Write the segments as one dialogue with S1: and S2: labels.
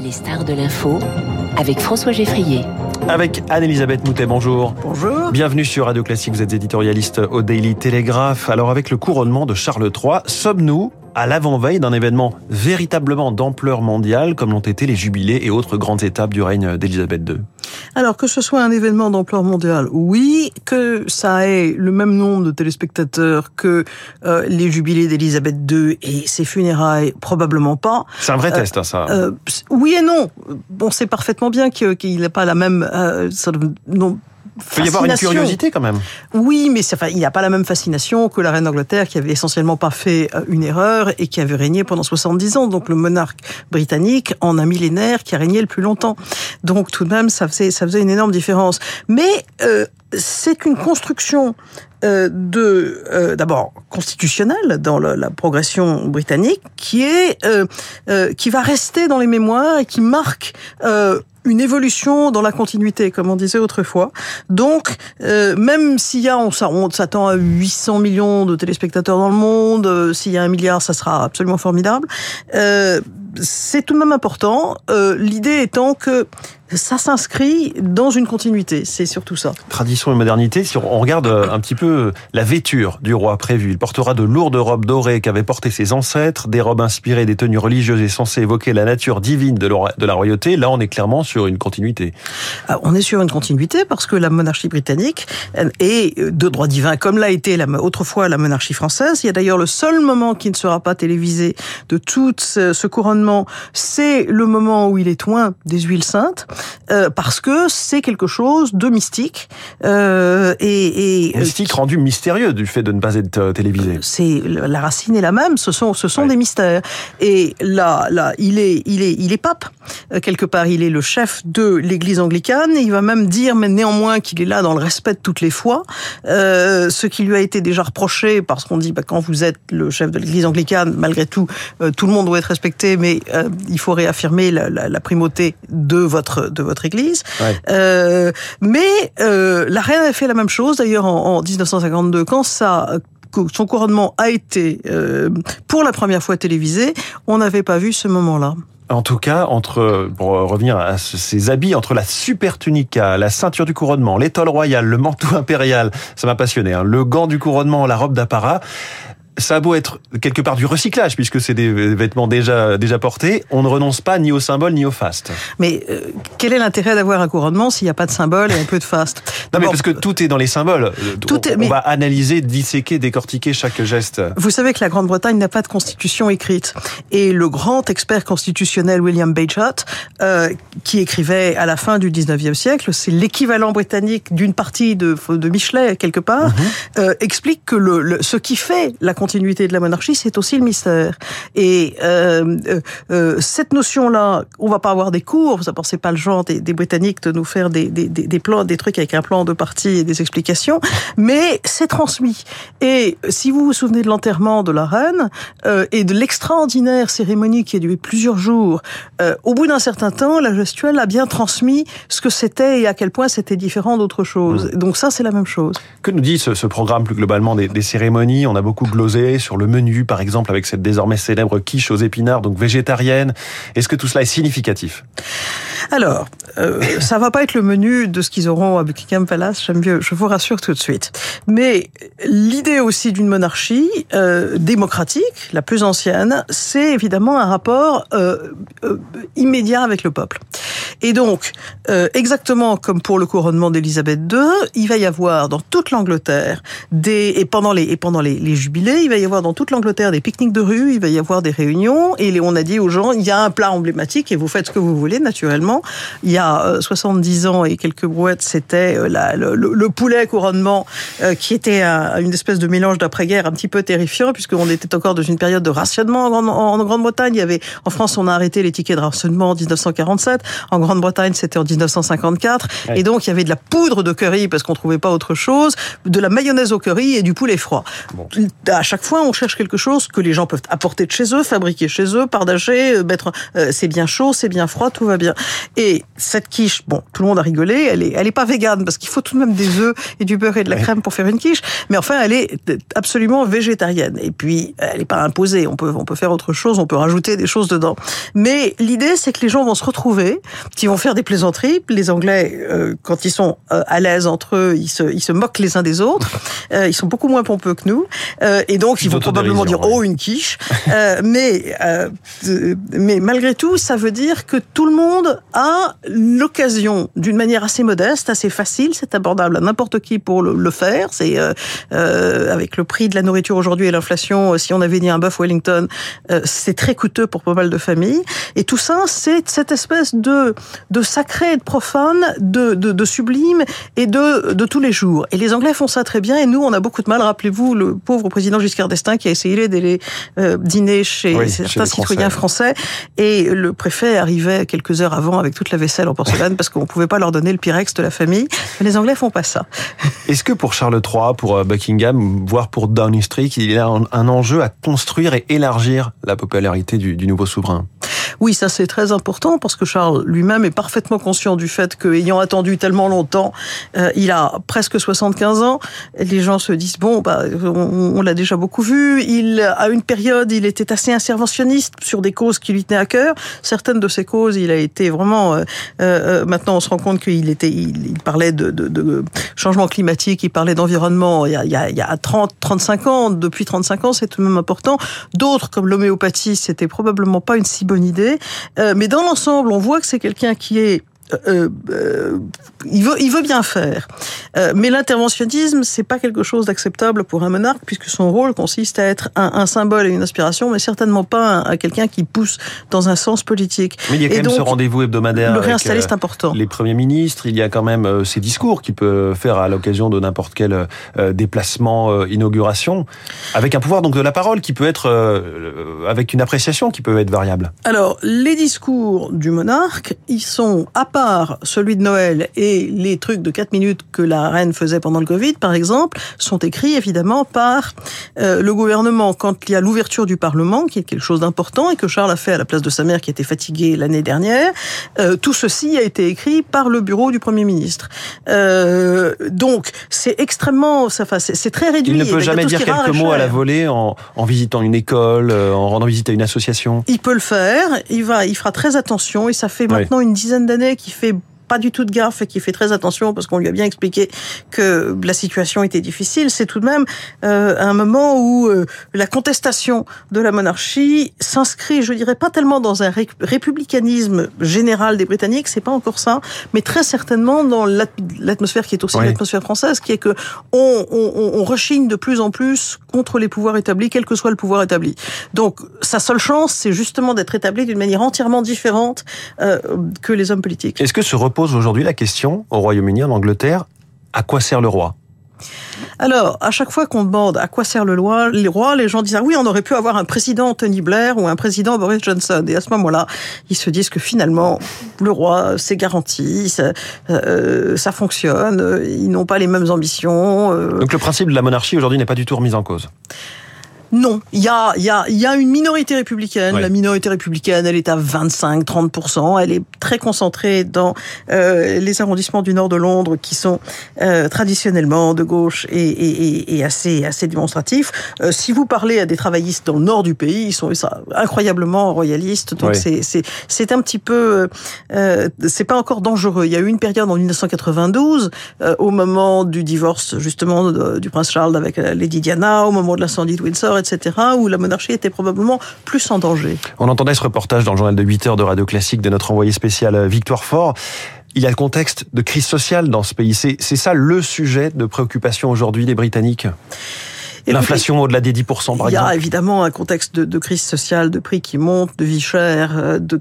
S1: Les stars de l'info avec François Geffrier.
S2: Avec Anne-Elisabeth Moutet, bonjour.
S3: Bonjour.
S2: Bienvenue sur Radio Classique, vous êtes éditorialiste au Daily Telegraph. Alors avec le couronnement de Charles III, sommes-nous à l'avant-veille d'un événement véritablement d'ampleur mondiale comme l'ont été les jubilés et autres grandes étapes du règne d'Elisabeth II
S3: Alors que ce soit un événement d'ampleur mondiale, oui, que ça ait le même nombre de téléspectateurs que euh, les jubilés d'Elisabeth II et ses funérailles, probablement pas.
S2: C'est un vrai test, hein, ça.
S3: Euh, oui et non. On sait parfaitement bien qu'il n'a pas la même euh, non,
S2: il peut y avoir une curiosité quand même.
S3: Oui, mais enfin, il n'y a pas la même fascination que la reine d'Angleterre qui avait essentiellement pas fait euh, une erreur et qui avait régné pendant 70 ans. Donc le monarque britannique en un millénaire qui a régné le plus longtemps. Donc tout de même, ça faisait, ça faisait une énorme différence. Mais euh, c'est une construction euh, de euh, d'abord constitutionnelle dans la progression britannique qui est euh, euh qui va rester dans les mémoires et qui marque une évolution dans la continuité, comme on disait autrefois. Donc, euh, même s'il y a, on s'attend à 800 millions de téléspectateurs dans le monde, euh, s'il y a un milliard, ça sera absolument formidable. Euh, c'est tout de même important. Euh, L'idée étant que ça s'inscrit dans une continuité, c'est surtout ça.
S2: Tradition et modernité, si on regarde euh, un petit peu la vêture du roi prévu, il portera de lourdes robes dorées qu'avaient portées ses ancêtres, des robes inspirées des tenues religieuses et censées évoquer la nature divine de la royauté. Là, on est clairement sur une continuité.
S3: Ah, on est sur une continuité parce que la monarchie britannique est de droit divin, comme l'a été autrefois la monarchie française. Il y a d'ailleurs le seul moment qui ne sera pas télévisé de tout ce couronnement, c'est le moment où il est loin des huiles saintes. Euh, parce que c'est quelque chose de mystique
S2: euh, et, et euh, mystique rendu mystérieux du fait de ne pas être télévisé.
S3: C'est la racine est la même. Ce sont ce sont des mystères. Et là là il est il est il est pape quelque part. Il est le chef de l'Église anglicane. Et il va même dire mais néanmoins qu'il est là dans le respect de toutes les foi. Euh, ce qui lui a été déjà reproché parce qu'on dit bah, quand vous êtes le chef de l'Église anglicane malgré tout tout le monde doit être respecté mais il faut réaffirmer la, la, la primauté de votre de votre église. Euh, mais euh, la reine a fait la même chose d'ailleurs en, en 1952 quand ça son couronnement a été euh, pour la première fois télévisé, on n'avait pas vu ce moment-là.
S2: En tout cas, entre pour revenir à ces habits, entre la super tunica, la ceinture du couronnement, l'étole royale, le manteau impérial, ça m'a passionné. Hein, le gant du couronnement, la robe d'apparat, ça a beau être quelque part du recyclage, puisque c'est des vêtements déjà, déjà portés, on ne renonce pas ni au symbole ni au faste.
S3: Mais euh, quel est l'intérêt d'avoir un couronnement s'il n'y a pas de symbole et un peu de faste?
S2: Non, mais parce que tout est dans les symboles. Tout on, est, on va analyser, disséquer, décortiquer chaque geste.
S3: Vous savez que la Grande-Bretagne n'a pas de constitution écrite. Et le grand expert constitutionnel William Bagehot, euh, qui écrivait à la fin du 19e siècle, c'est l'équivalent britannique d'une partie de, de Michelet, quelque part, mm -hmm. euh, explique que le, le, ce qui fait la continuité de la monarchie, c'est aussi le mystère. Et euh, euh, euh, cette notion-là, on va pas avoir des cours, ça c'est pas le genre des, des, Britanniques de nous faire des, des, des, plans, des trucs avec un plan de partie et des explications, mais c'est transmis. Et si vous vous souvenez de l'enterrement de la reine euh, et de l'extraordinaire cérémonie qui a duré plusieurs jours, au bout d'un certain temps, la gestuelle a bien transmis ce que c'était et à quel point c'était différent d'autre chose. Mmh. Donc ça, c'est la même chose.
S2: Que nous dit ce, ce programme plus globalement des, des cérémonies? On a beaucoup glosé sur le menu, par exemple, avec cette désormais célèbre quiche aux épinards, donc végétarienne. Est-ce que tout cela est significatif?
S3: Alors, euh, ça va pas être le menu de ce qu'ils auront à Buckingham Palace, je vous rassure tout de suite. Mais l'idée aussi d'une monarchie euh, démocratique, la plus ancienne, c'est évidemment un rapport euh, euh, immédiat avec le peuple. Et donc, exactement comme pour le couronnement d'Élisabeth II, il va y avoir dans toute l'Angleterre des et pendant les et pendant les, les jubilés, il va y avoir dans toute l'Angleterre des pique-niques de rue, il va y avoir des réunions et on a dit aux gens il y a un plat emblématique et vous faites ce que vous voulez naturellement. Il y a euh, 70 ans et quelques brouettes, c'était euh, le, le, le, poulet couronnement euh, qui était un, une espèce de mélange d'après-guerre un petit peu terrifiant puisqu'on était encore dans une période de rationnement en, en, en Grande-Bretagne. Il y avait en France on a arrêté les tickets de rationnement en 1947. En Grande-Bretagne, c'était en 1954. Et donc, il y avait de la poudre de curry parce qu'on trouvait pas autre chose, de la mayonnaise au curry et du poulet froid. À chaque fois, on cherche quelque chose que les gens peuvent apporter de chez eux, fabriquer chez eux, partager, euh, mettre, euh, c'est bien chaud, c'est bien froid, tout va bien. Et cette quiche, bon, tout le monde a rigolé, elle est, elle est pas végane parce qu'il faut tout de même des œufs et du beurre et de la crème pour faire une quiche. Mais enfin, elle est absolument végétarienne. Et puis, elle n'est pas imposée. On peut, on peut faire autre chose, on peut rajouter des choses dedans. Mais l'idée, c'est que les gens vont se retrouver, qui vont faire des plaisanteries. Les Anglais, euh, quand ils sont à l'aise entre eux, ils se, ils se moquent les uns des autres. Euh, ils sont beaucoup moins pompeux que nous. et donc, ils vont probablement dire, oh, une quiche. mais, mais malgré tout, ça veut dire que tout le monde a l'occasion, d'une manière assez modeste, assez facile, c'est abordable à n'importe qui pour le, le faire. C'est avec le prix de la nourriture aujourd'hui et l'inflation, si on avait dit un bœuf Wellington, c'est très coûteux pour pas mal de familles. Et tout ça, c'est cette espèce de, de sacré et de profane, de, de, de sublime et de, de tous les jours. Et les Anglais font ça très bien et nous, on a beaucoup de mal. Rappelez-vous le pauvre président Giscard d'Estaing qui a essayé d'aller euh, dîner chez certains citoyens français et le préfet arrivait quelques heures avant avec toute la vaisselle en porcelaine parce qu'on pouvait pas leur donner le pyrex de la famille. Mais les Anglais font pas ça.
S2: Est-ce que pour Charles III, pour euh, Buckingham, voire pour Downing Street, il y a un enjeu à construire et élargir la popularité du, du nouveau souverain?
S3: Oui, ça c'est très important parce que Charles lui-même est parfaitement conscient du fait qu'ayant attendu tellement longtemps, euh, il a presque 75 ans. Les gens se disent bon, bah, on, l'a déjà beaucoup vu. Il à une période, il était assez interventionniste sur des causes qui lui tenaient à cœur. Certaines de ces causes, il a été vraiment. Euh, euh, maintenant, on se rend compte qu'il était, il, parlait de, changement climatique, il parlait d'environnement. Il il y a 30, 35 ans, depuis 35 ans, c'est tout de même important. D'autres, comme l'homéopathie, c'était probablement pas une si bonne idée. Euh, mais dans l'ensemble, on voit que c'est quelqu'un qui est euh, euh, il veut, il veut bien faire. Euh, mais l'interventionnisme, c'est pas quelque chose d'acceptable pour un monarque, puisque son rôle consiste à être un, un symbole et une inspiration, mais certainement pas à quelqu'un qui pousse dans un sens politique.
S2: Mais il y a quand même ce rendez-vous hebdomadaire.
S3: Le réinstaller, c'est important.
S2: Les premiers ministres, il y a quand même ces discours qu'il peut faire à l'occasion de n'importe quel déplacement, inauguration, avec un pouvoir donc de la parole qui peut être, avec une appréciation qui peut être variable.
S3: Alors, les discours du monarque, ils sont à part celui de Noël et les trucs de 4 minutes que la reine faisait pendant le Covid, par exemple, sont écrits évidemment par euh, le gouvernement quand il y a l'ouverture du Parlement, qui est quelque chose d'important et que Charles a fait à la place de sa mère qui était fatiguée l'année dernière. Euh, tout ceci a été écrit par le bureau du Premier ministre. Euh, donc, c'est extrêmement, c'est très réduit.
S2: Il ne peut jamais dire quelques mots à la volée en, en visitant une école, en rendant visite à une association.
S3: Il peut le faire. Il va, il fera très attention et ça fait maintenant une dizaine d'années qu'il fait pas du tout de gaffe et qui fait très attention parce qu'on lui a bien expliqué que la situation était difficile, c'est tout de même euh, un moment où euh, la contestation de la monarchie s'inscrit, je dirais pas tellement dans un républicanisme général des Britanniques, c'est pas encore ça, mais très certainement dans l'atmosphère qui est aussi l'atmosphère française, qui est que on, on, on rechigne de plus en plus contre les pouvoirs établis, quel que soit le pouvoir établi. Donc sa seule chance, c'est justement d'être établi d'une manière entièrement différente euh, que les hommes politiques.
S2: Est-ce que ce pose aujourd'hui la question au Royaume-Uni, en Angleterre, à quoi sert le roi?
S3: Alors, à chaque fois qu'on demande à quoi sert le roi, les rois, les gens disent ah oui, on aurait pu avoir un président Tony Blair ou un président Boris Johnson. Et à ce moment-là, ils se disent que finalement, le roi, c'est garanti, ça, euh, ça fonctionne, ils n'ont pas les mêmes ambitions.
S2: Euh. Donc le principe de la monarchie aujourd'hui n'est pas du tout remis en cause?
S3: Non, il y a, y, a, y a une minorité républicaine. La minorité républicaine, elle est à 25-30%. Elle est très concentrée dans euh, les arrondissements du nord de Londres qui sont euh, traditionnellement de gauche et, et, et assez, assez démonstratifs. Euh, si vous parlez à des travaillistes dans le nord du pays, ils sont incroyablement royalistes. Donc c'est c'est un petit peu... Euh, c'est pas encore dangereux. Il y a eu une période en 1992, euh, au moment du divorce justement du prince Charles avec Lady Diana, au moment de l'incendie de Windsor, où la monarchie était probablement plus en danger.
S2: On entendait ce reportage dans le journal de 8 heures de Radio Classique de notre envoyé spécial euh, Victoire Fort. Il y a le contexte de crise sociale dans ce pays. C'est ça le sujet de préoccupation aujourd'hui des Britanniques? L'inflation au-delà des 10%, par
S3: il y a
S2: exemple
S3: évidemment un contexte de, de, crise sociale, de prix qui montent, de vie chère, de,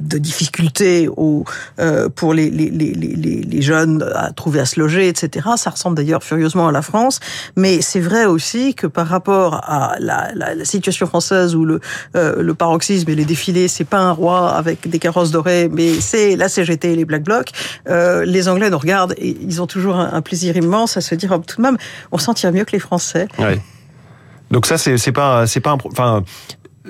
S3: de difficultés au, euh, pour les, les, les, les, jeunes à trouver à se loger, etc. Ça ressemble d'ailleurs furieusement à la France. Mais c'est vrai aussi que par rapport à la, la, la situation française où le, euh, le paroxysme et les défilés, c'est pas un roi avec des carrosses dorées, mais c'est la CGT et les Black Blocs, euh, les Anglais nous regardent et ils ont toujours un, un plaisir immense à se dire, oh, tout de même, on s'en tire mieux que les Français.
S2: Ouais. Donc ça, c'est pas, c'est pas, un, enfin,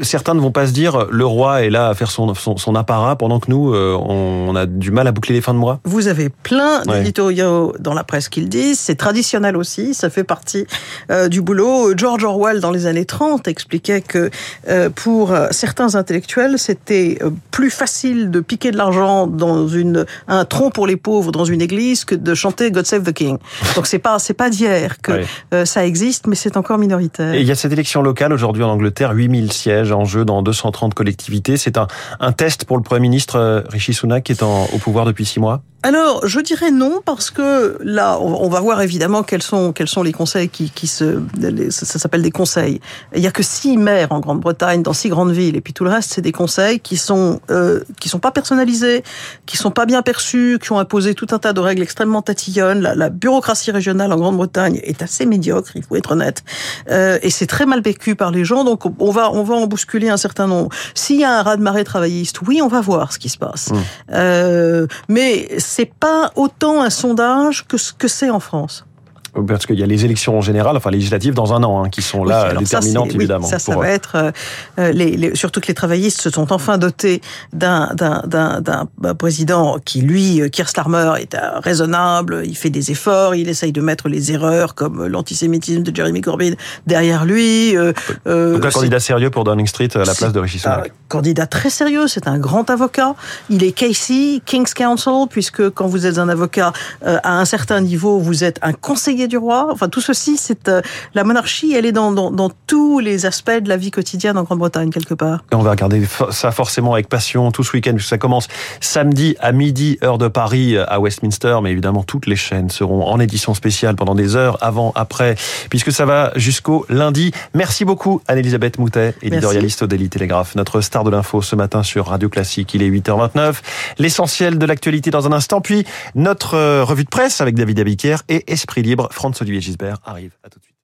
S2: certains ne vont pas se dire le roi est là à faire son, son, son apparat pendant que nous, euh, on, a du mal à boucler les fins de mois
S3: Vous avez plein d'éditoriaux dans la presse qui le disent. C'est traditionnel aussi, ça fait partie euh, du boulot. George Orwell, dans les années 30, expliquait que euh, pour certains intellectuels, c'était plus facile de piquer de l'argent dans une, un tronc pour les pauvres dans une église que de chanter God Save the King. Donc c'est pas, c'est pas d'hier que ouais. ça existe, mais c'est encore minoritaire.
S2: Et il y a cette élection locale aujourd'hui en Angleterre, 8000 sièges en jeu dans 230 collectivités. C'est un, test pour le Premier ministre euh, Rishi Sunak qui est au pouvoir depuis six mois
S3: alors, je dirais non parce que là, on va voir évidemment quels sont quels sont les conseils qui, qui se ça s'appelle des conseils. Il y a que six maires en Grande-Bretagne dans six grandes villes et puis tout le reste c'est des conseils qui sont euh, qui sont pas personnalisés, qui sont pas bien perçus, qui ont imposé tout un tas de règles extrêmement tatillonnes. La, la bureaucratie régionale en Grande-Bretagne est assez médiocre, il faut être honnête, euh, et c'est très mal vécu par les gens. Donc on va on va en bousculer un certain nombre. S'il y a un raz de marée travailliste, oui, on va voir ce qui se passe. Mmh. Euh, mais c'est pas autant un sondage que ce que c'est en France.
S2: Parce qu'il y a les élections générales, enfin législatives, dans un an, hein, qui sont là oui, déterminantes,
S3: ça,
S2: évidemment.
S3: Oui, ça, ça pour... va être... Euh, les, les, surtout que les travaillistes se sont enfin dotés d'un président qui, lui, Keir Starmer, est raisonnable, il fait des efforts, il essaye de mettre les erreurs, comme l'antisémitisme de Jeremy Corbyn, derrière lui.
S2: Euh, Donc un candidat sérieux pour Downing Street à la place de Rishi Sunak
S3: Un candidat très sérieux, c'est un grand avocat. Il est Casey, King's Counsel, puisque quand vous êtes un avocat euh, à un certain niveau, vous êtes un conseiller du roi. Enfin, tout ceci, c'est euh, la monarchie, elle est dans, dans, dans, tous les aspects de la vie quotidienne en Grande-Bretagne, quelque part.
S2: Et on va regarder ça forcément avec passion tout ce week-end, puisque ça commence samedi à midi, heure de Paris, à Westminster. Mais évidemment, toutes les chaînes seront en édition spéciale pendant des heures, avant, après, puisque ça va jusqu'au lundi. Merci beaucoup, Anne-Elisabeth Moutet, éditorialiste au Daily Telegraph, notre star de l'info ce matin sur Radio Classique. Il est 8h29. L'essentiel de l'actualité dans un instant, puis notre revue de presse avec David Abiquière et Esprit Libre. Franz Olivier Gisbert arrive. À tout de suite.